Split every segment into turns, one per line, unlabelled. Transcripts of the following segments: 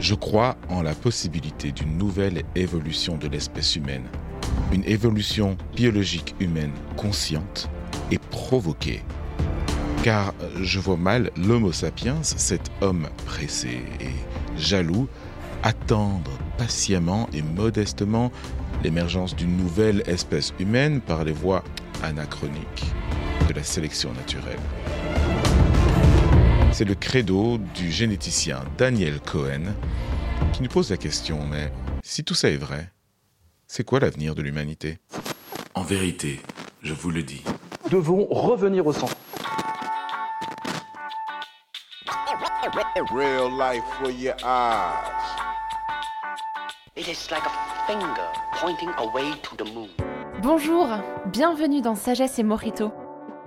Je crois. En la possibilité d'une nouvelle évolution de l'espèce humaine. Une évolution biologique humaine consciente et provoquée. Car je vois mal l'Homo sapiens, cet homme pressé et jaloux, attendre patiemment et modestement l'émergence d'une nouvelle espèce humaine par les voies anachroniques de la sélection naturelle. C'est le credo du généticien Daniel Cohen qui nous pose la question, mais si tout ça est vrai, c'est quoi l'avenir de l'humanité? En vérité, je vous le dis.
Devons revenir au centre.
Real life for your eyes.
It is like a finger pointing away to the moon.
Bonjour, bienvenue dans Sagesse et Morito,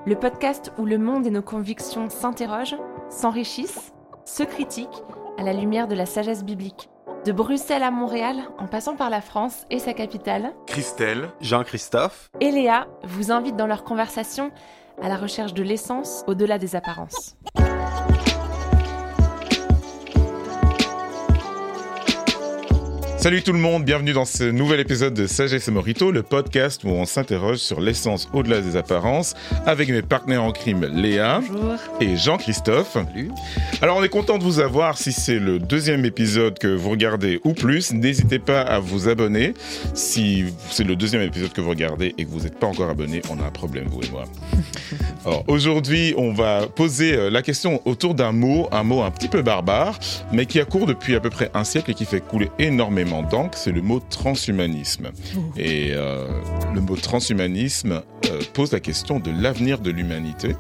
le podcast où le monde et nos convictions s'interrogent, s'enrichissent, se critiquent à la lumière de la sagesse biblique. De Bruxelles à Montréal, en passant par la France et sa capitale,
Christelle,
Jean-Christophe.
et Léa vous invitent dans leur conversation à la recherche de l'essence au-delà des apparences.
Salut tout le monde, bienvenue dans ce nouvel épisode de Sagesse et Morito, le podcast où on s'interroge sur l'essence au-delà des apparences avec mes partenaires en crime Léa
Bonjour.
et Jean-Christophe. Alors on est content de vous avoir si c'est le deuxième épisode que vous regardez ou plus. N'hésitez pas à vous abonner. Si c'est le deuxième épisode que vous regardez et que vous n'êtes pas encore abonné, on a un problème, vous et moi. Alors aujourd'hui, on va poser euh, la question autour d'un mot, un mot un petit peu barbare, mais qui a cours depuis à peu près un siècle et qui fait couler énormément d'encre, c'est le mot transhumanisme. Et euh, le mot transhumanisme euh, pose la question de l'avenir de l'humanité.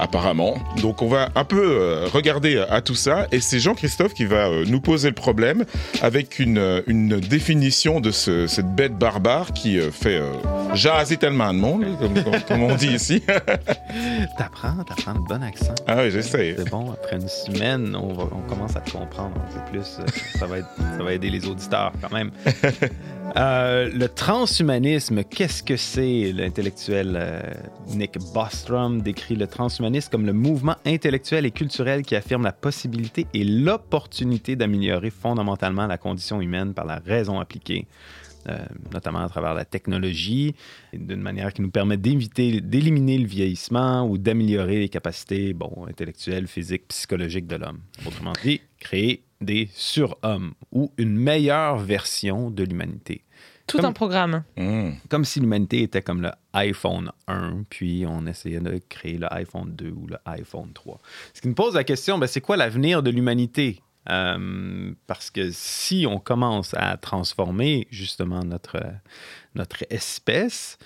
Apparemment. Donc on va un peu euh, regarder à tout ça et c'est Jean-Christophe qui va euh, nous poser le problème avec une, euh, une définition de ce- cette bête barbare qui euh, fait euh, jaser tellement de monde, comme, comme- comme on dit ici.
T'apprends, t'apprends le bon accent.
ah oui, j'essaie.
C'est bon, après une semaine, on, va- on commence à te comprendre un peu plus. Euh, Ça va, être- ça va aider les auditeurs quand même. Euh, le transhumanisme, qu'est-ce que c'est? L'intellectuel euh, Nick Bostrom décrit le transhumanisme comme le mouvement intellectuel et culturel qui affirme la possibilité et l'opportunité d'améliorer fondamentalement la condition humaine par la raison appliquée. euh, notamment à travers la technologie, d'une manière qui nous permet d'éviter, d'éliminer le vieillissement ou d'améliorer les capacités bon, intellectuelles, physiques, psychologiques de l'homme. Autrement dit, créer des surhommes ou une meilleure version de l'humanité.
Tout
Comme-
un programme.
Mmh.
Comme si l'humanité était comme le iPhone 1, puis on essayait de créer le iPhone 2 ou le iPhone 3. Ce qui nous pose la question, ben, c'est quoi l'avenir de l'humanité? Euh, parce que si on commence à transformer justement notre, notre espèce,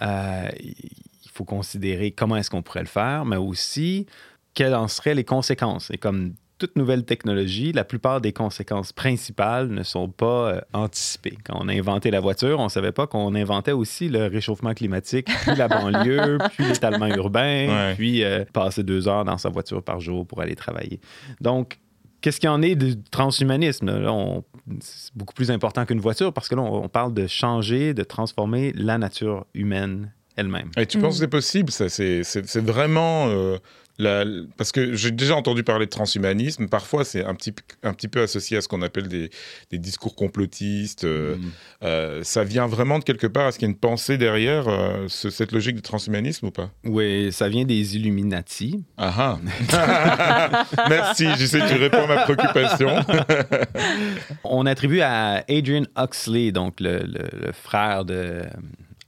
euh, il faut considérer comment est-ce qu'on pourrait le faire, mais aussi quelles en seraient les conséquences. Et comme toute nouvelle technologie, la plupart des conséquences principales ne sont pas euh, anticipées. Quand on a inventé la voiture, on ne savait pas qu'on inventait aussi le réchauffement climatique, puis la banlieue, puis l'étalement urbain,
Ouais.
puis euh, passer deux heures dans sa voiture par jour pour aller travailler. Donc, Qu'est-ce qu'il y en est du transhumanisme? là? Là, on- c'est beaucoup plus important qu'une voiture parce que là, on, on parle de changer, de transformer la nature humaine elle-même.
Et tu penses que c'est possible? Ça C'est c'est- c'est vraiment euh, la- parce que j'ai déjà entendu parler de transhumanisme. Parfois, c'est un petit un petit peu associé à ce qu'on appelle des, des discours complotistes. euh,
Mm.
euh, ça vient vraiment de quelque part. Est-ce qu'il y a une pensée derrière euh, ce- cette logique de transhumanisme ou pas?
Oui, ça vient des Illuminati.
Ah ah. Merci. Je sais que tu réponds à ma préoccupation.
On attribue à Adrian Huxley, donc le, le- le frère de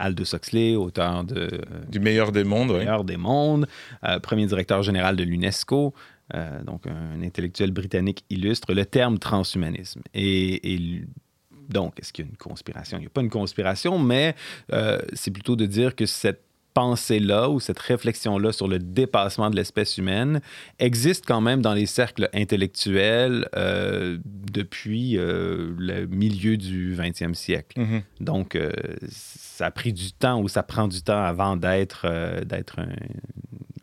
Aldous Huxley, auteur de euh,
du meilleur des mondes.
meilleur des mondes, euh, premier directeur général de l'UNESCO, euh, donc un intellectuel britannique illustre, le terme transhumanisme. Et, et donc, est-ce qu'il y a une conspiration? Il n'y a pas une conspiration, mais c'est plutôt de dire que cette pensée-là ou cette réflexion-là sur le dépassement de l'espèce humaine existe quand même dans les cercles intellectuels euh, depuis euh, le milieu du 20e siècle.
Mhm.
Donc, euh, ça a pris du temps ou ça prend du temps avant d'être d'être un-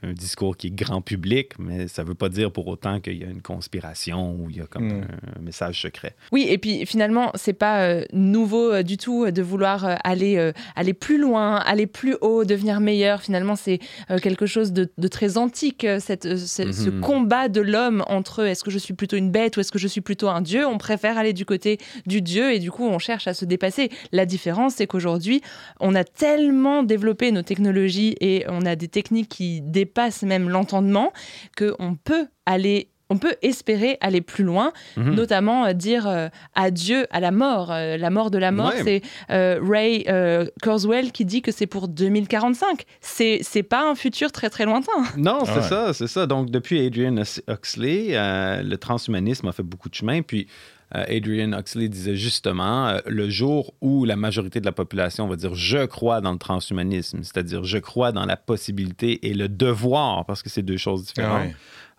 un discours qui est grand public, mais ça ne veut pas dire pour autant qu'il y a une conspiration ou il y a comme
Mm.
un, un message secret.
Oui, et puis finalement, c'est pas euh, nouveau euh, du tout euh, de vouloir euh, aller, euh, aller plus loin, aller plus haut, devenir meilleur. Finalement, c'est euh, quelque chose de, de très antique, euh, cette, euh, ce, ce
Mhm.
combat de l'homme entre est-ce que je suis plutôt une bête ou est-ce que je suis plutôt un dieu? On préfère aller du côté du dieu et du coup, on cherche à se dépasser. La différence, c'est qu'aujourd'hui, on a tellement développé nos technologies et on a des techniques qui dépassent même l'entendement qu'on peut aller. On peut espérer aller plus loin
Mhm.
notamment euh, dire euh, adieu à la mort. Euh, la mort de la mort,
Ouais.
c'est euh, Ray euh, Kurzweil qui dit que c'est pour 2045. C'est c'est pas un futur très très lointain.
Non, c'est
Ah ouais.
ça, c'est ça. Donc, depuis Adrian Hux- Huxley, euh, le transhumanisme a fait beaucoup de chemin. Puis, Adrian Huxley disait justement, euh, le jour où la majorité de la population va dire je crois dans le transhumanisme, c'est-à-dire je crois dans la possibilité et le devoir, parce que c'est deux choses différentes,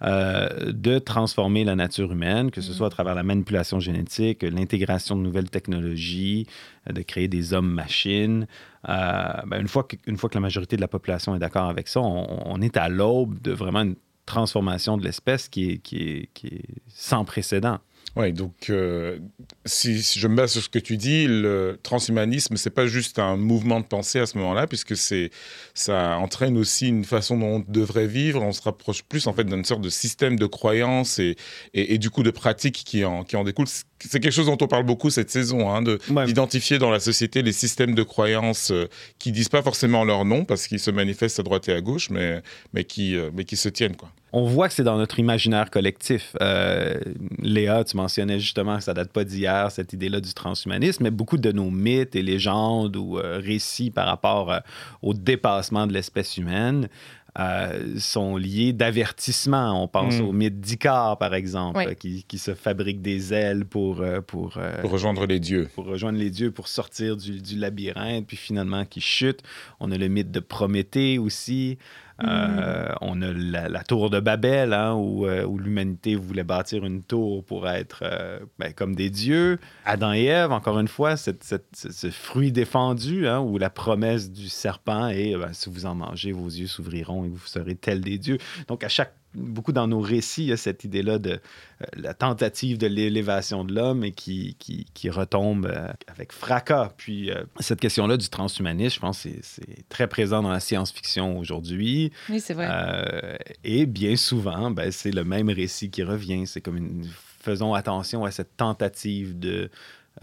Ah ouais.
euh, de transformer la nature humaine, que ce soit à travers la manipulation génétique, l'intégration de nouvelles technologies, euh, de créer des hommes-machines. Euh, ben, une, fois que, une fois que la majorité de la population est d'accord avec ça, on, on est à l'aube de vraiment une transformation de l'espèce qui est, qui, est, qui est sans précédent.
Ouais, donc euh, si, je me base sur ce que tu dis, le transhumanisme, c'est pas juste un mouvement de pensée à ce moment-là, puisque ça entraîne aussi une façon dont on devrait vivre. On se rapproche plus en fait d'une sorte de système de croyances et, et, et du coup de pratiques qui en, qui en découlent. C'est quelque chose dont on parle beaucoup cette saison, hein,
Ouais.
d'identifier dans la société les systèmes de croyances euh, qui disent pas forcément leur nom parce qu'ils se manifestent à droite et à gauche, mais mais qui euh, mais qui se tiennent quoi.
On voit que c'est dans notre imaginaire collectif. Euh, Léa, tu mentionnais justement que ça date pas d'hier, cette idée-là du transhumanisme, mais beaucoup de nos mythes et légendes ou euh, récits par rapport au dépassement de l'espèce humaine euh, sont liés d'avertissement. On pense
Mm.
au mythe d'Icare, par exemple,
Oui.
euh, qui, qui se fabrique des ailes pour, euh, pour, euh,
Pour rejoindre les dieux.
pour rejoindre les dieux, pour sortir du, du labyrinthe, puis finalement qui chute. On a le mythe de Prométhée aussi. Euh, on a la, tour de Babel, hein, où, euh, où l'humanité voulait bâtir une tour pour être euh, ben, comme des dieux. Adam et Ève, encore une fois, ce, fruit défendu, hein, où la promesse du serpent est ben, si vous en mangez, vos yeux s'ouvriront et vous serez tels des dieux. Donc, à chaque beaucoup dans nos récits, il y a cette idée-là de euh, la tentative de l'élévation de l'homme et qui, qui, qui retombe euh, avec fracas. Puis euh, cette question-là du transhumanisme, je pense c'est- c'est très présent dans la science-fiction aujourd'hui.
Oui, c'est vrai.
Et bien souvent, ben, c'est le même récit qui revient. C'est comme une... Faisons attention à cette tentative de,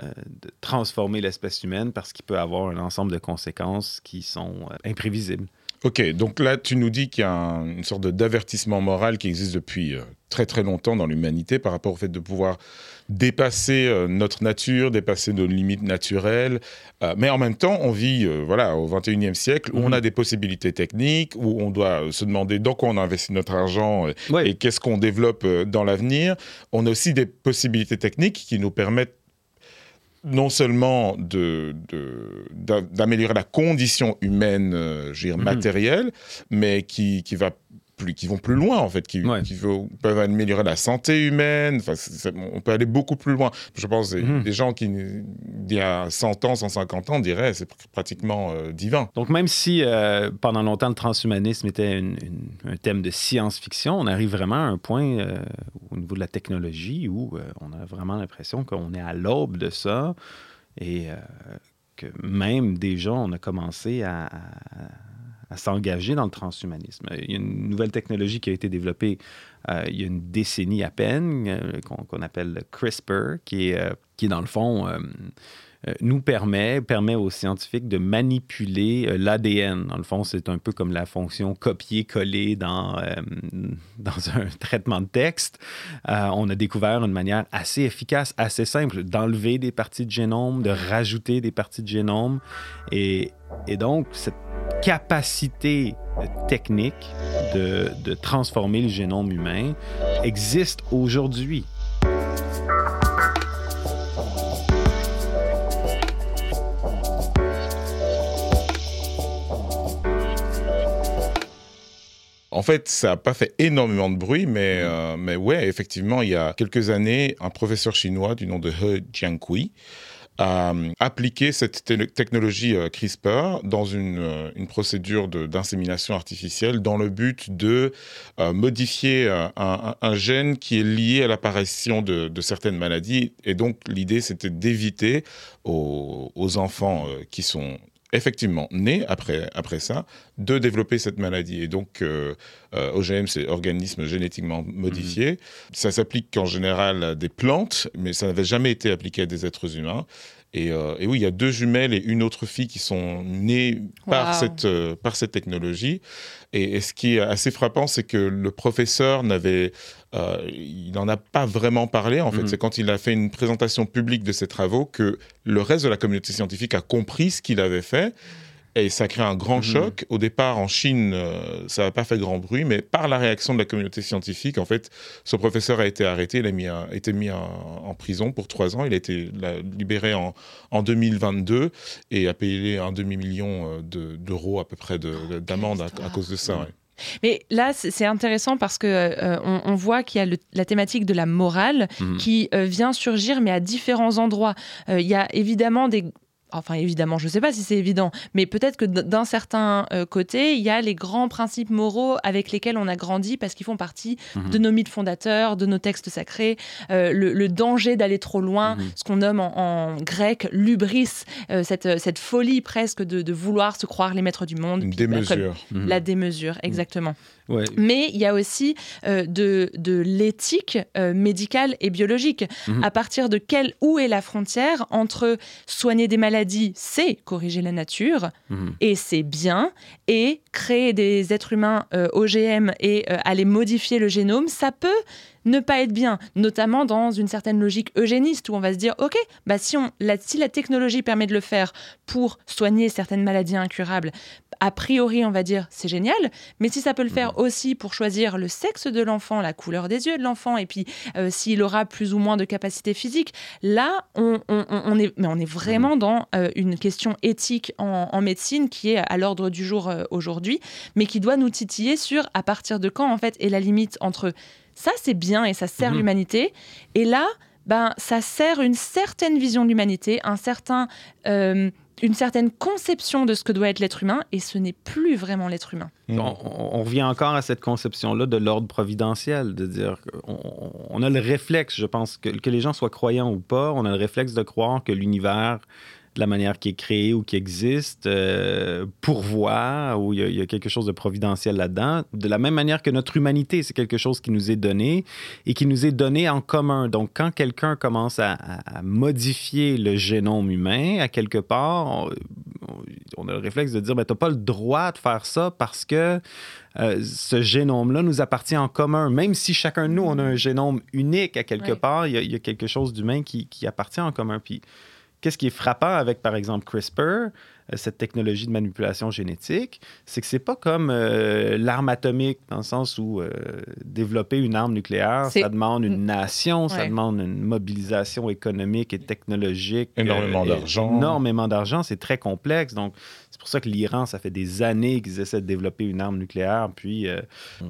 de transformer l'espèce humaine parce qu'il peut avoir un ensemble de conséquences qui sont imprévisibles.
Ok, donc là, tu nous dis qu'il y a un- une sorte de- d'avertissement moral qui existe depuis euh, très très longtemps dans l'humanité par rapport au fait de pouvoir dépasser euh, notre nature, dépasser nos limites naturelles. Euh, mais en même temps, on vit voilà, au 21e siècle où on
Mhm.
a des possibilités techniques, où on doit se demander dans quoi on investit notre argent
Ouais.
et qu'est-ce qu'on développe dans l'avenir. On a aussi des possibilités techniques qui nous permettent non seulement de- de- d'a- d'améliorer la condition humaine, euh, je veux dire,
Mhm.
matérielle, mais qui, qui, va plus, qui vont plus loin, en fait, qui,
Ouais.
qui veut- peuvent améliorer la santé humaine. Enfin, on peut aller beaucoup plus loin. Je pense que
Mhm.
des gens qui, il y a 100 ans, 150 ans, diraient c'est pr- pratiquement euh, divin.
Donc, même si euh, pendant longtemps le transhumanisme était une- une- un thème de science-fiction, on arrive vraiment à un point euh, au niveau de la technologie où on a vraiment l'impression qu'on est à l'aube de ça et que même déjà on a commencé à, à- à s'engager dans le transhumanisme. Il y a une nouvelle technologie qui a été développée euh, il y a une décennie à peine, euh, qu'on appelle le CRISPR, qui est, euh, qui est dans le fond nous permet, permet aux scientifiques de manipuler euh, l'ADN. Dans le fond, c'est un peu comme la fonction copier-coller dans, euh, dans un traitement de texte. Euh, on a découvert une manière assez efficace, assez simple, d'enlever des parties de génome, de rajouter des parties de génome. Et, et donc, cette capacité euh, technique de, de transformer le génome humain existe aujourd'hui.
En fait, ça n'a pas fait énormément de bruit, mais, euh, mais ouais, effectivement, il y a quelques années, un professeur chinois du nom de He Jiankui a euh, appliqué cette te- technologie euh, CRISPR dans une, une procédure de- d'insémination artificielle dans le but de euh, modifier un, un- un gène qui est lié à l'apparition de, de certaines maladies. Et donc, l'idée, c'était d'éviter aux, aux enfants qui sont effectivement nés après, après ça, de développer cette maladie. Et donc, euh, euh, OGM, c'est organisme génétiquement modifié. Ça s'applique en général à des plantes, mais ça n'avait jamais été appliqué à des êtres humains. Et, euh, et oui, il y a deux jumelles et une autre fille qui sont nées par,
Wow.
cette, euh, par cette technologie. Et, et ce qui est assez frappant, c'est que le professeur n'avait, euh, il n'en a pas vraiment parlé. En fait,
Mhm.
c'est quand il a fait une présentation publique de ses travaux que le reste de la communauté scientifique a compris ce qu'il avait fait. Et ça crée un grand
Mhm.
choc. Au départ, en Chine, euh, ça n'a pas fait grand bruit, mais par la réaction de la communauté scientifique, en fait, ce professeur a été arrêté, il a mis un- été mis en, en prison pour trois ans. Il a été la- libéré en, en 2022 et a payé un demi-million euh, de- d'euros à peu près de- de- d'amende à, à cause de ça. ouais.
Mais là, c'est intéressant parce que euh, on, on voit qu'il y a le- la thématique de la morale
Mhm.
qui euh, vient surgir, mais à différents endroits. Euh, Il y a évidemment des Enfin, évidemment, je ne sais pas si c'est évident, mais peut-être que d'un certain euh, côté, il y a les grands principes moraux avec lesquels on a grandi parce qu'ils font partie
Mhm.
de nos mythes fondateurs, de nos textes sacrés, euh, le, le danger d'aller trop loin,
Mhm.
ce qu'on nomme en, en grec l'ubris, euh, cette, cette folie presque de, de vouloir se croire les maîtres du monde.
Une
Puis, bah,
démesure.
Mhm.
La démesure, exactement.
Ouais.
Mais il y a aussi euh, de, de l'éthique euh, médicale et biologique.
Mhm.
À partir de quelle, où est la frontière entre soigner des maladies, c'est corriger la nature,
Mhm.
et c'est bien, et créer des êtres humains euh, OGM et aller modifier le génome, ça peut ne pas être bien, notamment dans une certaine logique eugéniste où on va se dire, ok, bah si, on, la, si la technologie permet de le faire pour soigner certaines maladies incurables, a priori, on va dire, c'est génial, mais si ça peut le faire aussi pour choisir le sexe de l'enfant, la couleur des yeux de l'enfant, et puis euh, s'il aura plus ou moins de capacité physique, là, on, on- on- on est, mais on est vraiment dans euh, une question éthique en, en médecine qui est à l'ordre du jour euh, aujourd'hui, mais qui doit nous titiller sur à partir de quand, en fait, est la limite entre ça, c'est bien et ça sert
Mhm.
l'humanité, et là, ben, ça sert une certaine vision de l'humanité, un certain, euh, une certaine conception de ce que doit être l'être humain, et ce n'est plus vraiment l'être humain.
On, on- on revient encore à cette conception-là de l'ordre providentiel, de dire qu'on on a le réflexe, je pense, que, que les gens soient croyants ou pas, on a le réflexe de croire que l'univers, de la manière qui est créé ou qui existe, euh, pourvoit, ou il y, a- il y a quelque chose de providentiel là-dedans, de la même manière que notre humanité, c'est quelque chose qui nous est donné et qui nous est donné en commun. Donc, quand quelqu'un commence à, modifier le génome humain, à quelque part, on, on a le réflexe de dire, ben, tu n'as pas le droit de faire ça parce que euh, ce génome-là nous appartient en commun. Même si chacun de nous, on a un génome unique à quelque
Ouais.
part, il y, a- il y a quelque chose d'humain qui, qui appartient en commun. Puis, qu'est-ce qui est frappant avec, par exemple, CRISPR, euh, cette technologie de manipulation génétique, c'est que c'est pas comme euh, l'arme atomique, dans le sens où euh, développer une arme nucléaire, ça demande une nation, ça demande une mobilisation économique et technologique.
Énormément
euh,
d'argent.
Énormément d'argent, c'est très complexe. Donc, c'est pour ça que l'Iran, ça fait des années qu'ils essaient de développer une arme nucléaire, puis euh,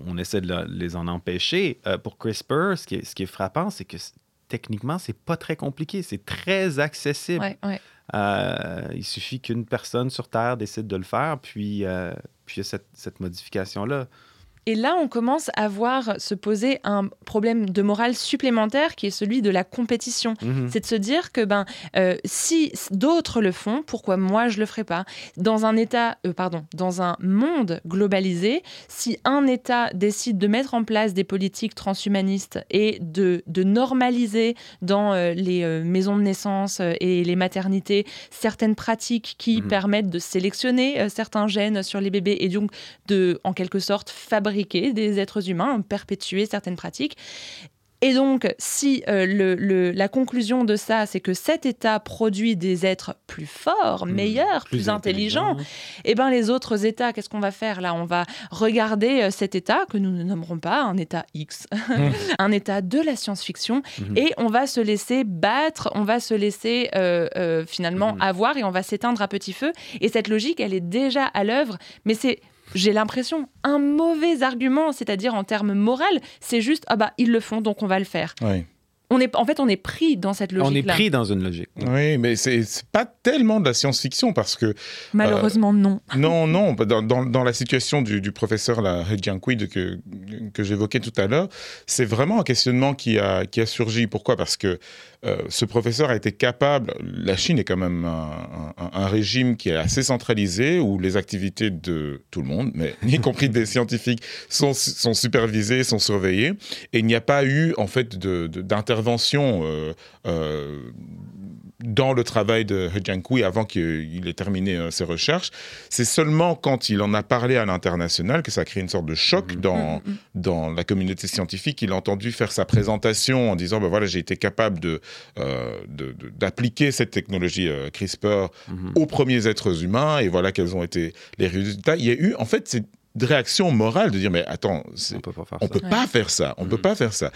on, essaie de la- les en empêcher. Euh, pour CRISPR, ce qui est, ce qui est frappant, c'est que techniquement, c'est pas très compliqué, c'est très accessible.
Ouais, ouais.
Euh, il suffit qu'une personne sur Terre décide de le faire, puis, euh, puis il y a cette, cette modification-là.
Et là, on commence à voir se poser un problème de morale supplémentaire qui est celui de la compétition.
Mhm.
C'est de se dire que ben, euh, si d'autres le font, pourquoi moi je le ferais pas? Dans un État, euh, pardon, dans un monde globalisé, si un État décide de mettre en place des politiques transhumanistes et de, de normaliser dans euh, les maisons de naissance et les maternités certaines pratiques qui
Mhm.
permettent de sélectionner certains gènes sur les bébés et donc de, en quelque sorte, fabriquer des êtres humains, perpétuer certaines pratiques. Et donc, si euh, le- le- la conclusion de ça, c'est que cet État produit des êtres plus forts,
Mhm.
meilleurs, plus, intelligents, eh ben les autres États, qu'est-ce qu'on va faire là? On va regarder euh, cet État que nous ne nommerons pas un État X, un État de la science-fiction,
Mhm.
et on va se laisser battre, on va se laisser euh, euh, finalement avoir et on va s'éteindre à petit feu. Et cette logique, elle est déjà à l'œuvre, mais c'est j'ai l'impression, un mauvais argument, c'est-à-dire en termes moral, c'est juste, ah bah, ils le font, donc on va le faire.
Ouais.
On est, en fait, on est pris dans cette logique-là.
On est pris dans une logique.
Oui, mais c'est pas tellement de la science-fiction parce que
Malheureusement, non.
Non, non, dans, dans, dans la situation du, du professeur là, Jianqui que, que j'évoquais tout à l'heure, c'est vraiment un questionnement qui a, qui a surgi. Pourquoi? Parce que euh, ce professeur a été capable, la Chine est quand même un, un- un régime qui est assez centralisé, où les activités de tout le monde, mais y compris des scientifiques, sont, sont supervisées, sont surveillées, et il n'y a pas eu en fait de- de- d'intervention euh, euh, dans le travail de He Jiankui avant qu'il ait terminé euh, ses recherches. C'est seulement quand il en a parlé à l'international que ça a créé une sorte de choc dans, dans la communauté scientifique. Il a entendu faire sa présentation en disant ben voilà, j'ai été capable de, euh, de- de- d'appliquer cette technologie euh, CRISPR aux premiers êtres humains et voilà quels ont été les résultats. Il y a eu en fait cette réaction morale de dire mais attends, c'est-
On peut pas faire
on
ça.
peut pas faire ça. On peut pas faire ça.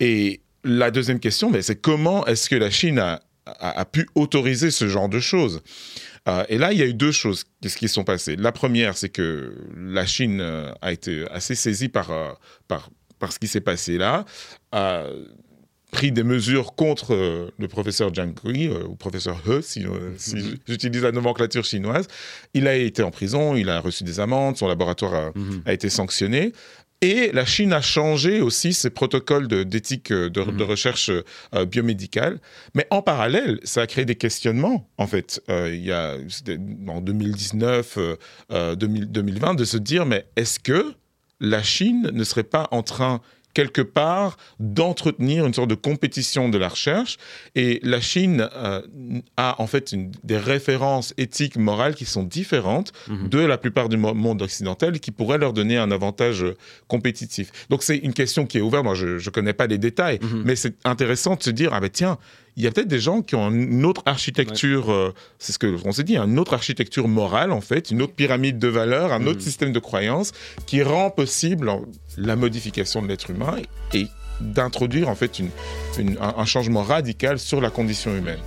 Et la deuxième question, mais c'est comment est-ce que la Chine a, a- a pu autoriser ce genre de choses? Euh, Et là, il y a eu deux choses qui qui sont passées. La première, c'est que la Chine euh, a été assez saisie par, euh, par, par ce qui s'est passé là. a pris des mesures contre euh, le professeur Jiang Kui, euh, ou professeur He, si, euh, si j'utilise la nomenclature chinoise. Il a été en prison, il a reçu des amendes, son laboratoire a,
Mhm.
a été sanctionné. Et la Chine a changé aussi ses protocoles d'éthique euh, de, de recherche euh, biomédicale. Mais en parallèle, ça a créé des questionnements, en fait. Euh, il y a, en 2019, euh, euh, 2000 2020, de se dire, mais est-ce que la Chine ne serait pas en train quelque part d'entretenir une sorte de compétition de la recherche et la Chine euh, a en fait une- des références éthiques morales qui sont différentes
Mhm.
de la plupart du mo- monde occidental qui pourraient leur donner un avantage euh, compétitif. Donc c'est une question qui est ouverte, moi je ne connais pas les détails,
Mhm.
mais c'est intéressant de se dire, ah ben tiens, il y a peut-être des gens qui ont une autre architecture, euh, c'est ce que on s'est dit, une autre architecture morale en fait, une autre pyramide de valeurs, un autre
Mhm.
système de croyances qui rend possible la modification de l'être humain et d'introduire en fait une- une- un, un changement radical sur la condition humaine.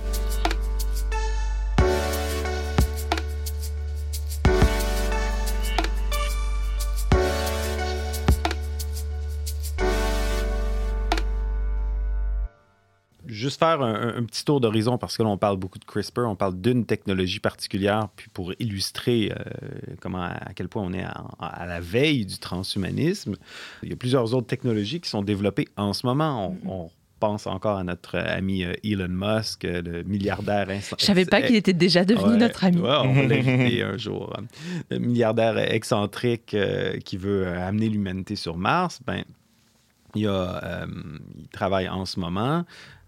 Juste faire un, petit tour d'horizon parce que là, on parle beaucoup de CRISPR, on parle d'une technologie particulière, puis pour illustrer euh, comment, à quel point on est à, à la veille du transhumanisme, il y a plusieurs autres technologies qui sont développées en ce moment. On, on pense encore à notre ami euh, Elon Musk, euh, le milliardaire. ins-
Je savais pas qu'il était déjà devenu
Ouais,
notre ami.
ouais, on va l'inviter un jour. Le milliardaire excentrique euh, qui veut amener l'humanité sur Mars, ben, il, a, euh, il travaille en ce moment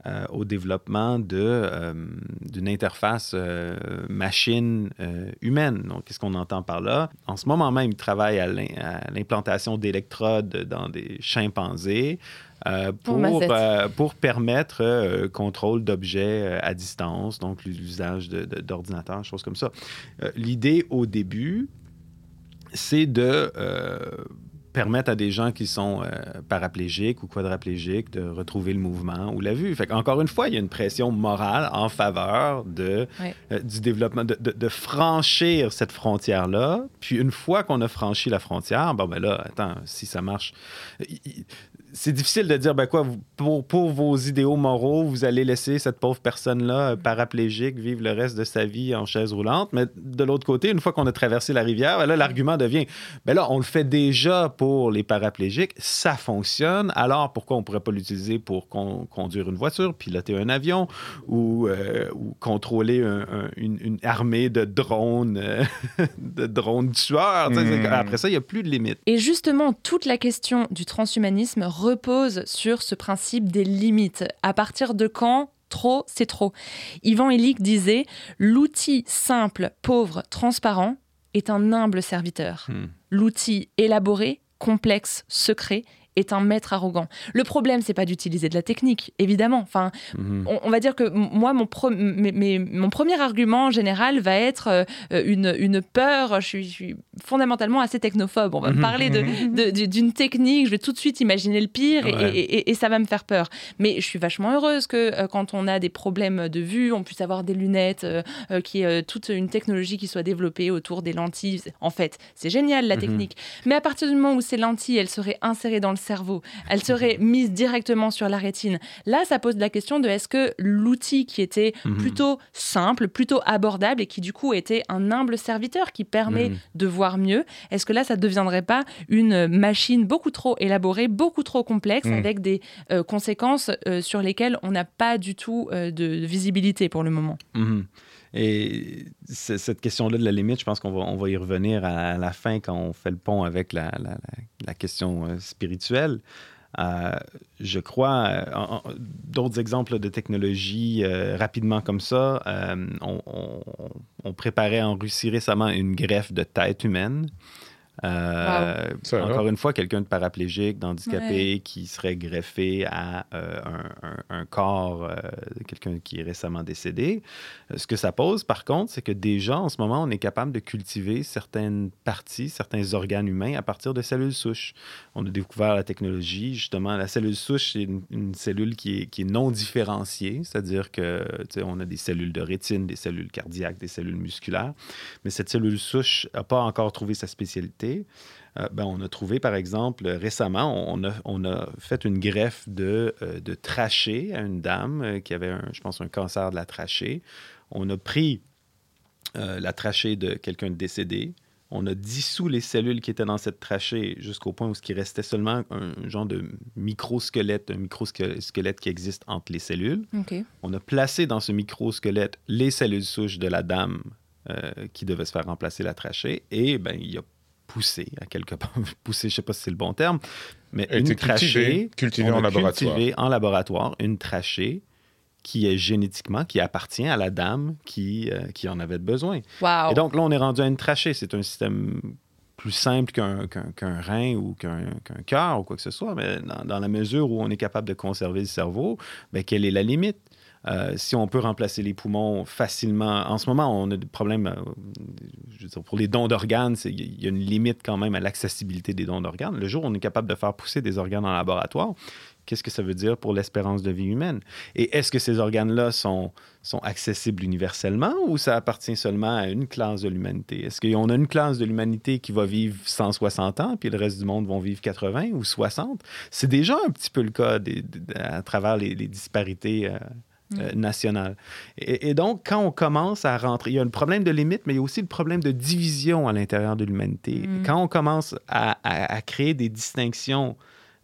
euh, au développement euh, d'une interface euh, machine-humaine. Donc, qu'est-ce qu'on entend par là? En ce moment même, il travaille à l'im- à l'implantation d'électrodes dans des chimpanzés. euh,
Oh,
pour, euh, pour permettre euh, contrôle d'objets à distance, donc l'usage d'ordinateurs, choses comme ça. L'idée au début, c'est de permettre à des gens qui sont euh, paraplégiques ou quadraplégiques de retrouver le mouvement ou la vue. Fait encore une fois, il y a une pression morale en faveur de, euh, du développement, de, de- de franchir cette frontière-là. Puis une fois qu'on a franchi la frontière, bon ben là, attends, si ça marche, il- c'est difficile de dire, ben quoi, pour, pour vos idéaux moraux, vous allez laisser cette pauvre personne-là, euh, paraplégique, vivre le reste de sa vie en chaise roulante. Mais de l'autre côté, une fois qu'on a traversé la rivière, ben là, l'argument devient, ben là, on le fait déjà pour les paraplégiques, ça fonctionne, alors pourquoi on pourrait pas l'utiliser pour con- conduire une voiture, piloter un avion ou, euh, ou contrôler un- un- une, une armée de drones, euh, de drones tueurs? Tu sais, c'est-
Mm.
Après ça, il n'y a plus de limite.
Et justement, toute la question du transhumanisme repose sur ce principe des limites. À partir de quand trop, c'est trop Ivan Illich disait L'outil simple, pauvre, transparent est un humble serviteur.
Hmm.
L'outil élaboré, complexe, secret est un maître arrogant. Le problème, c'est pas d'utiliser de la technique, évidemment. Enfin,
Mhm.
on, on va dire que moi, mon, premier argument en général va être euh, euh, une, une peur. Je suis, je suis fondamentalement assez technophobe. On va me parler de- d'une technique, je vais tout de suite imaginer le pire et,
Ouais.
et- et- et ça va me faire peur. Mais je suis vachement heureuse que euh, quand on a des problèmes de vue, on puisse avoir des lunettes, euh, qui est toute une technologie qui soit développée autour des lentilles. En fait, c'est génial la
Mhm.
technique. Mais à partir du moment où ces lentilles, elles seraient insérées dans le cerveau. Elle serait mise directement sur la rétine. Là, ça pose la question de est-ce que l'outil qui était
Mhm.
plutôt simple, plutôt abordable et qui du coup était un humble serviteur qui permet
Mhm.
de voir mieux, est-ce que là, ça ne deviendrait pas une machine beaucoup trop élaborée, beaucoup trop complexe,
Mhm.
avec des euh, conséquences euh, sur lesquelles on n'a pas du tout euh, de visibilité pour le moment?
Et cette question-là de la limite, je pense qu'on va, on va y revenir à la fin quand on fait le pont avec la, la- question euh, spirituelle. Euh, je crois, euh, d'autres exemples de technologie euh, rapidement comme ça, on préparait en Russie récemment une greffe de tête humaine. Euh, encore une fois, quelqu'un de paraplégique, d'handicapé, qui serait greffé à euh, un, un- un corps euh, de quelqu'un qui est récemment décédé. Euh, Ce que ça pose, par contre, c'est que déjà, en ce moment, on est capable de cultiver certaines parties, certains organes humains à partir de cellules souches. On a découvert la technologie, justement, la cellule souche, c'est une, une cellule qui est, qui est non différenciée, c'est-à-dire que, on a des cellules de rétine, des cellules cardiaques, des cellules musculaires, mais cette cellule souche n'a pas encore trouvé sa spécialité. Euh, ben, on a trouvé, par exemple, récemment, on a, on a fait une greffe de, euh, de trachée à une dame euh, qui avait, un, je pense, un cancer de la trachée. On a pris euh, la trachée de quelqu'un de décédé. On a dissous les cellules qui étaient dans cette trachée jusqu'au point où il restait seulement un genre de microsquelette, un microsquelette qui existe entre les cellules. On a placé dans ce microsquelette les cellules souches de la dame euh, qui devait se faire remplacer la trachée et ben, il a poussé à quelque part. poussé, je ne sais pas si c'est le bon terme, mais
A
une trachée.
cultivé, cultivé
on a
en laboratoire.
en laboratoire une trachée qui est génétiquement, qui appartient à la dame qui, euh, qui en avait besoin. Et donc là, on est rendu à une trachée. C'est un système plus simple qu'un qu'un- qu'un rein ou qu'un qu'un cœur ou quoi que ce soit, mais dans, dans la mesure où on est capable de conserver le cerveau, ben, quelle est la limite? Euh, si on peut remplacer les poumons facilement, en ce moment, on a des problèmes. euh, pour les dons d'organes, il y a une limite quand même à l'accessibilité des dons d'organes. Le jour où on est capable de faire pousser des organes en laboratoire, qu'est-ce que ça veut dire pour l'espérance de vie humaine? Et est-ce que ces organes-là sont, accessibles universellement ou ça appartient seulement à une classe de l'humanité? Est-ce qu'on a une classe de l'humanité qui va vivre 160 ans, puis le reste du monde vont vivre 80 ou 60? C'est déjà un petit peu le cas à travers les, les disparités euh, euh, nationales. Et, et donc, quand on commence à rentrer, il y a un problème de limite, mais il y a aussi le problème de division à l'intérieur de l'humanité.
Mm.
Quand on commence à- à- à créer des distinctions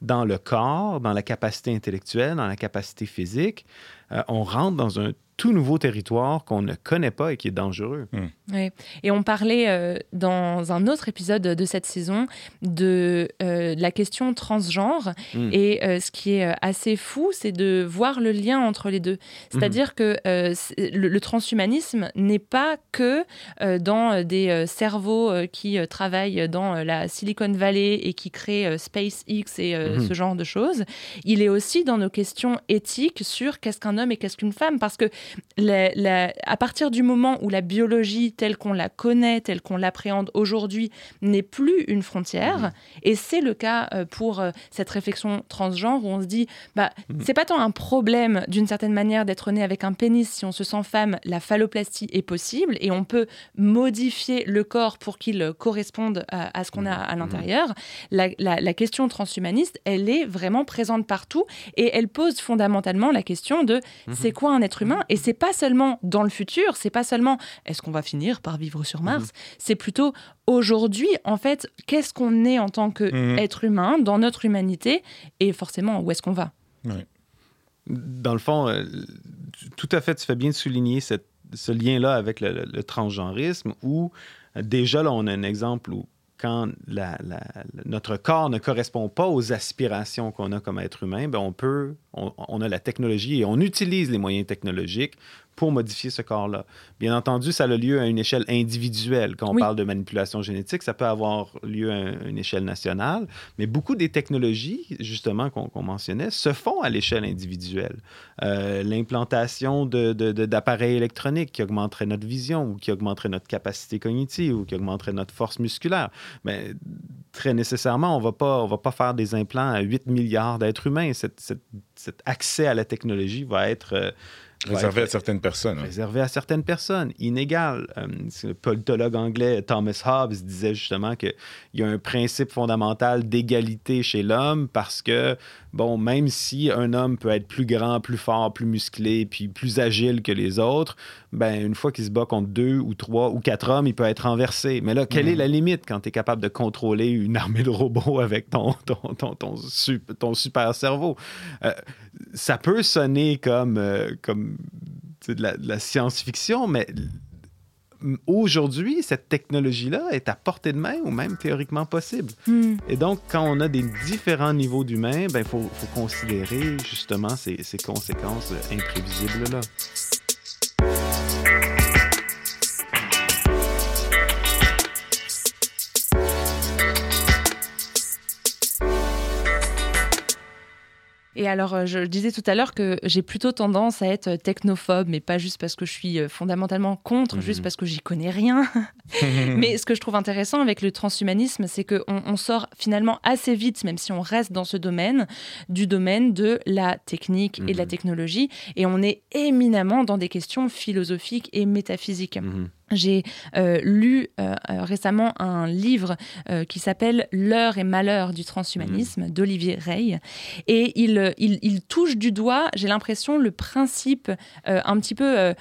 dans le corps, dans la capacité intellectuelle, dans la capacité physique, euh, on rentre dans un tout nouveau territoire qu'on ne connaît pas et qui est dangereux.
Ouais. Et on parlait euh, dans un autre épisode de cette saison de euh, la question transgenre.
Mm.
Et euh, ce qui est assez fou, c'est de voir le lien entre les deux. C'est-à-dire que euh, c'est- le, le transhumanisme n'est pas que euh, dans des euh, cerveaux euh, qui euh, travaillent dans euh, la Silicon Valley et qui créent euh, SpaceX et euh,
Mhm.
ce genre de choses. Il est aussi dans nos questions éthiques sur qu'est-ce qu'un homme et qu'est-ce qu'une femme. Parce que la- la- à partir du moment où la biologie telle qu'on la connaît, telle qu'on l'appréhende aujourd'hui, n'est plus une frontière, et c'est le cas euh, pour euh, cette réflexion transgenre où on se dit, bah, c'est pas tant un problème d'une certaine manière d'être né avec un pénis si on se sent femme, la phalloplastie est possible et on peut modifier le corps pour qu'il corresponde à, à ce qu'on a à l'intérieur. La, la- la question transhumaniste, elle est vraiment présente partout et elle pose fondamentalement la question de c'est quoi un être humain Et c'est pas seulement dans le futur, c'est pas seulement est-ce qu'on va finir par vivre sur Mars? C'est plutôt aujourd'hui, en fait, qu'est-ce qu'on est en tant
Mhm.
qu'être humain dans notre humanité et forcément où est-ce qu'on va?
Dans le fond, euh, tout à fait, tu fais bien de souligner cette- ce lien-là avec le, le- le transgenrisme où euh, déjà là, on a un exemple où quand notre corps ne correspond pas aux aspirations qu'on a comme être humain, ben on peut, on, on a la technologie et on utilise les moyens technologiques pour modifier ce corps-là. Bien entendu, ça a lieu à une échelle individuelle. Quand on
Oui.
parle de manipulation génétique, ça peut avoir lieu à une échelle nationale, mais beaucoup des technologies, justement, qu'on mentionnait, se font à l'échelle individuelle. Euh, L'implantation de- de- de- d'appareils électroniques qui augmenteraient notre vision ou qui augmenteraient notre capacité cognitive ou qui augmenteraient notre force musculaire. Mais très nécessairement, on on va pas faire des implants à 8 milliards d'êtres humains. Cet, cet- cet accès à la technologie va être... euh,
Réservé à certaines personnes. hein.
réservé à certaines personnes, inégal. Euh, le politologue anglais Thomas Hobbes disait justement qu'il y a un principe fondamental d'égalité chez l'homme parce que, bon, même si un homme peut être plus grand, plus fort, plus musclé, puis plus agile que les autres, ben, une fois qu'il se bat contre deux ou trois ou quatre hommes, il peut être renversé. Mais là, quelle est la limite quand tu es capable de contrôler une armée de robots avec ton, ton, ton, ton, sup- ton super cerveau? Euh, ça peut sonner comme, euh, comme de la, de la science-fiction, mais aujourd'hui, cette technologie-là est à portée de main ou même théoriquement possible.
Hmm.
Et donc, quand on a des différents niveaux d'humains, il faut, faut considérer justement ces, ces conséquences imprévisibles-là.
Et alors, euh, je disais tout à l'heure que j'ai plutôt tendance à être technophobe, mais pas juste parce que je suis euh, fondamentalement contre,
Mhm.
juste parce que j'y connais rien. mais ce que je trouve intéressant avec le transhumanisme, c'est qu'on on sort finalement assez vite, même si on reste dans ce domaine, du domaine de la technique et de la
Mhm.
technologie, et on est éminemment dans des questions philosophiques et métaphysiques.
Mhm.
J'ai euh, lu euh, euh, récemment un livre euh, qui s'appelle L'heure et malheur du transhumanisme d'Olivier Rey. Et il, il, il touche du doigt, j'ai l'impression, le principe un petit peu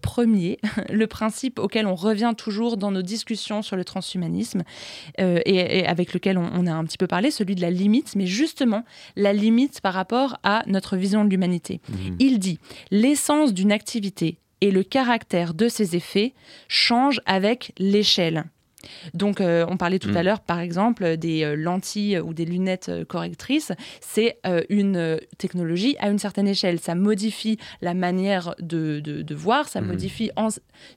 premier, le principe auquel on revient toujours dans nos discussions sur le transhumanisme et, et avec lequel on, on a un petit peu parlé, celui de la limite, mais justement la limite par rapport à notre vision de l'humanité.
Mhm.
Il dit l'essence d'une activité et le caractère de ses effets changent avec l'échelle. Donc, euh, on parlait tout
Mm.
à l'heure, par exemple, des euh, lentilles ou des lunettes euh, correctrices. C'est euh, une euh, technologie à une certaine échelle. Ça modifie la manière de, de- de voir, ça
Mhm.
modifie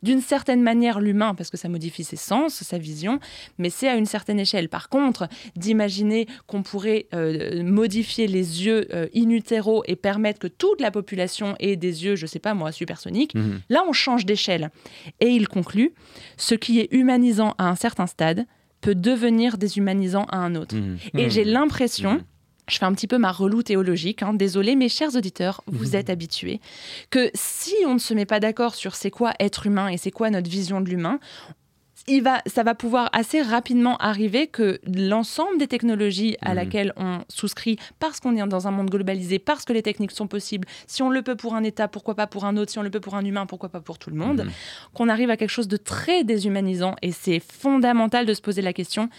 d'une certaine manière l'humain, parce que ça modifie ses sens, sa vision, mais c'est à une certaine échelle. Par contre, d'imaginer qu'on pourrait euh, modifier les yeux euh, in utero et permettre que toute la population ait des yeux, je sais pas moi, supersoniques,
Mhm.
Là, on change d'échelle. Et il conclut, ce qui est humanisant à un certain stade peut devenir déshumanisant à un autre.
Mhm.
Et
Mhm.
j'ai l'impression,
Mhm.
je fais un petit peu ma relou théologique, hein, désolé, mes chers auditeurs, vous êtes habitués, que si on ne se met pas d'accord sur c'est quoi être humain et c'est quoi notre vision de l'humain, il va, ça va pouvoir assez rapidement arriver que l'ensemble des technologies à
Mhm.
laquelle on souscrit, parce qu'on est dans un monde globalisé, parce que les techniques sont possibles, si on le peut pour un État, pourquoi pas pour un autre, si on le peut pour un humain, pourquoi pas pour tout le monde,
Mhm.
qu'on arrive à quelque chose de très déshumanisant. Et c'est fondamental de se poser la question,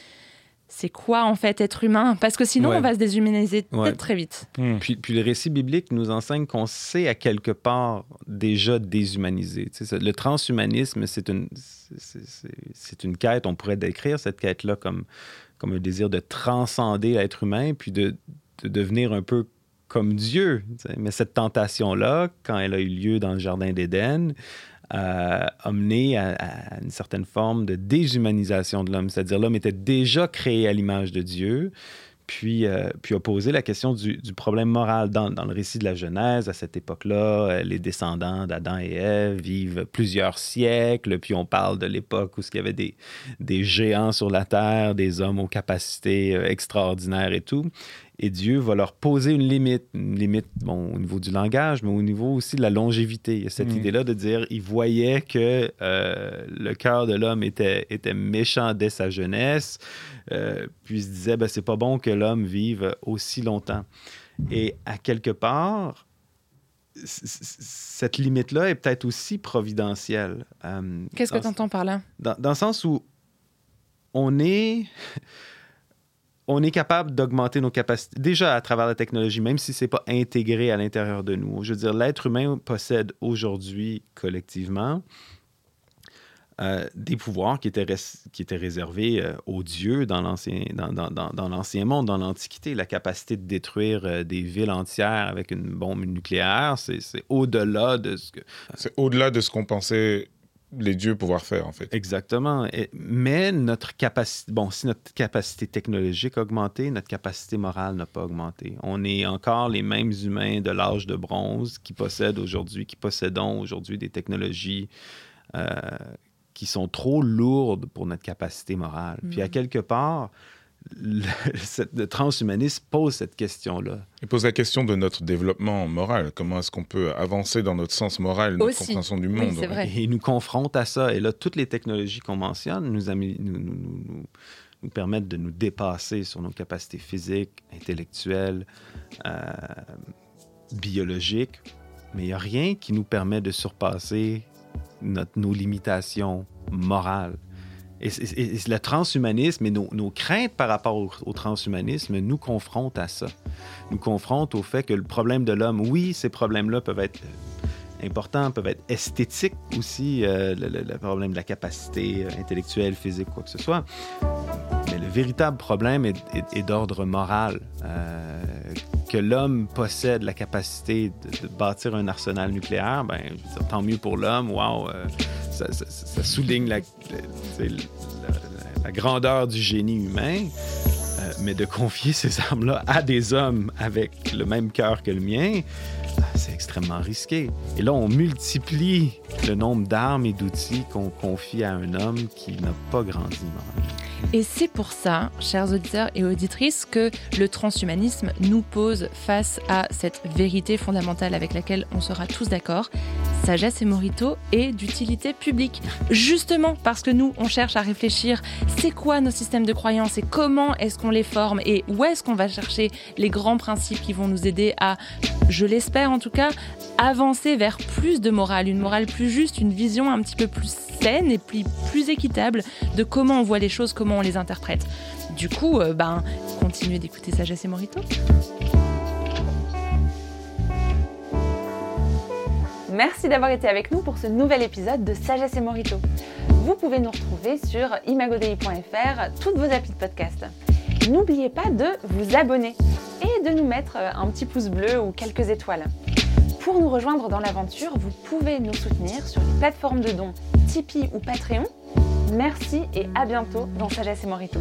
c'est quoi en fait être humain? Parce que sinon,
Ouais.
on va se déshumaniser
Ouais.
peut-être très vite.
Hmm.
Puis, puis le récit biblique nous enseigne qu'on sait à quelque part déjà déshumanisé. Tu sais, ça- le transhumanisme, c'est une, c'est- une quête, on pourrait décrire cette quête-là comme, comme un désir de transcender l'être humain, puis de, de devenir un peu comme Dieu. tu sais. Mais cette tentation-là, quand elle a eu lieu dans le Jardin d'Éden, euh, a mené à, une certaine forme de déshumanisation de l'homme. C'est-à-dire l'homme était déjà créé à l'image de Dieu, puis, euh, puis a posé la question du, problème moral. Dans, le récit de la Genèse, à cette époque-là, euh, les descendants d'Adam et Ève vivent plusieurs siècles, puis on parle de l'époque où il y avait des, des géants sur la terre, des hommes aux capacités euh, extraordinaires et tout. Et Dieu va leur poser une limite, une limite bon, au niveau du langage, mais au niveau aussi de la longévité. Il y a cette
Mhm.
idée-là de dire, il voyait que euh, le cœur de l'homme était, était méchant dès sa jeunesse, euh, puis il se disait, ben, c'est pas bon que l'homme vive aussi longtemps. Et à quelque part, cette limite-là est peut-être aussi providentielle. Euh,
Qu'est-ce que tu entends par là?
dans, dans le sens où on est, on est capable d'augmenter nos capacités, déjà à travers la technologie, même si ce n'est pas intégré à l'intérieur de nous. Je veux dire, l'être humain possède aujourd'hui collectivement euh, des pouvoirs qui étaient, réservés euh, aux dieux dans l'ancien, monde, dans l'Antiquité. La capacité de détruire euh, des villes entières avec une bombe nucléaire, c'est au-delà de ce que,
C'est au-delà de ce qu'on pensait les dieux pouvoir faire, en fait.
Exactement. Et- mais notre capacité, bon, si notre capacité technologique a augmenté, notre capacité morale n'a pas augmenté. On est encore les mêmes humains de l'âge de bronze qui possèdent aujourd'hui, qui possédons aujourd'hui des technologies euh, qui sont trop lourdes pour notre capacité morale. Puis à
Mhm.
quelque part, le, cette- le transhumanisme pose cette question-là.
Il pose la question de notre développement moral. Comment est-ce qu'on peut avancer dans notre sens moral, notre
Aussi.
compréhension du
Oui,
monde
c'est vrai.
Et il nous confronte à ça. Et là, toutes les technologies qu'on mentionne nous, amé- nous, nous- nous- nous- nous permettent de nous dépasser sur nos capacités physiques, intellectuelles, euh, biologiques. Mais il n'y a rien qui nous permet de surpasser notre- nos limitations morales. Et, le transhumanisme et nos, craintes par rapport au, transhumanisme nous confrontent à ça. Nous confrontent au fait que le problème de l'homme, oui, ces problèmes-là peuvent être importants, peuvent être esthétiques aussi, euh, le, problème de la capacité euh, intellectuelle, physique, quoi que ce soit. Mais le véritable problème est d'ordre moral. Euh, que l'homme possède la capacité de, bâtir un arsenal nucléaire, ben, tant mieux pour l'homme. Wow, euh, ça, souligne la, grandeur du génie humain. Euh, mais de confier ces armes-là à des hommes avec le même cœur que le mien, ah, c'est extrêmement risqué. Et là, on multiplie le nombre d'armes et d'outils qu'on confie à un homme qui n'a pas grandi moralement.
Et c'est pour ça, chers auditeurs et auditrices, que le transhumanisme nous pose face à cette vérité fondamentale avec laquelle on sera tous d'accord. Sagesse et Morito est d'utilité publique. Justement parce que nous, on cherche à réfléchir, c'est quoi nos systèmes de croyances et comment est-ce qu'on les forme et où est-ce qu'on va chercher les grands principes qui vont nous aider à, je l'espère en tout cas, avancer vers plus de morale, une morale plus juste, une vision un petit peu plus et plus, plus équitable de comment on voit les choses, comment on les interprète. Du coup, euh, ben, continuez d'écouter Sagesse et Morito. Merci d'avoir été avec nous pour ce nouvel épisode de Sagesse et Morito. Vous pouvez nous retrouver sur imagodei.fr, toutes vos applis de podcast. N'oubliez pas de vous abonner et de nous mettre euh, un petit pouce bleu ou quelques étoiles. Pour nous rejoindre dans l'aventure, vous pouvez nous soutenir sur les plateformes de dons Tipeee ou Patreon. Merci et à bientôt dans Sagesse et Morito.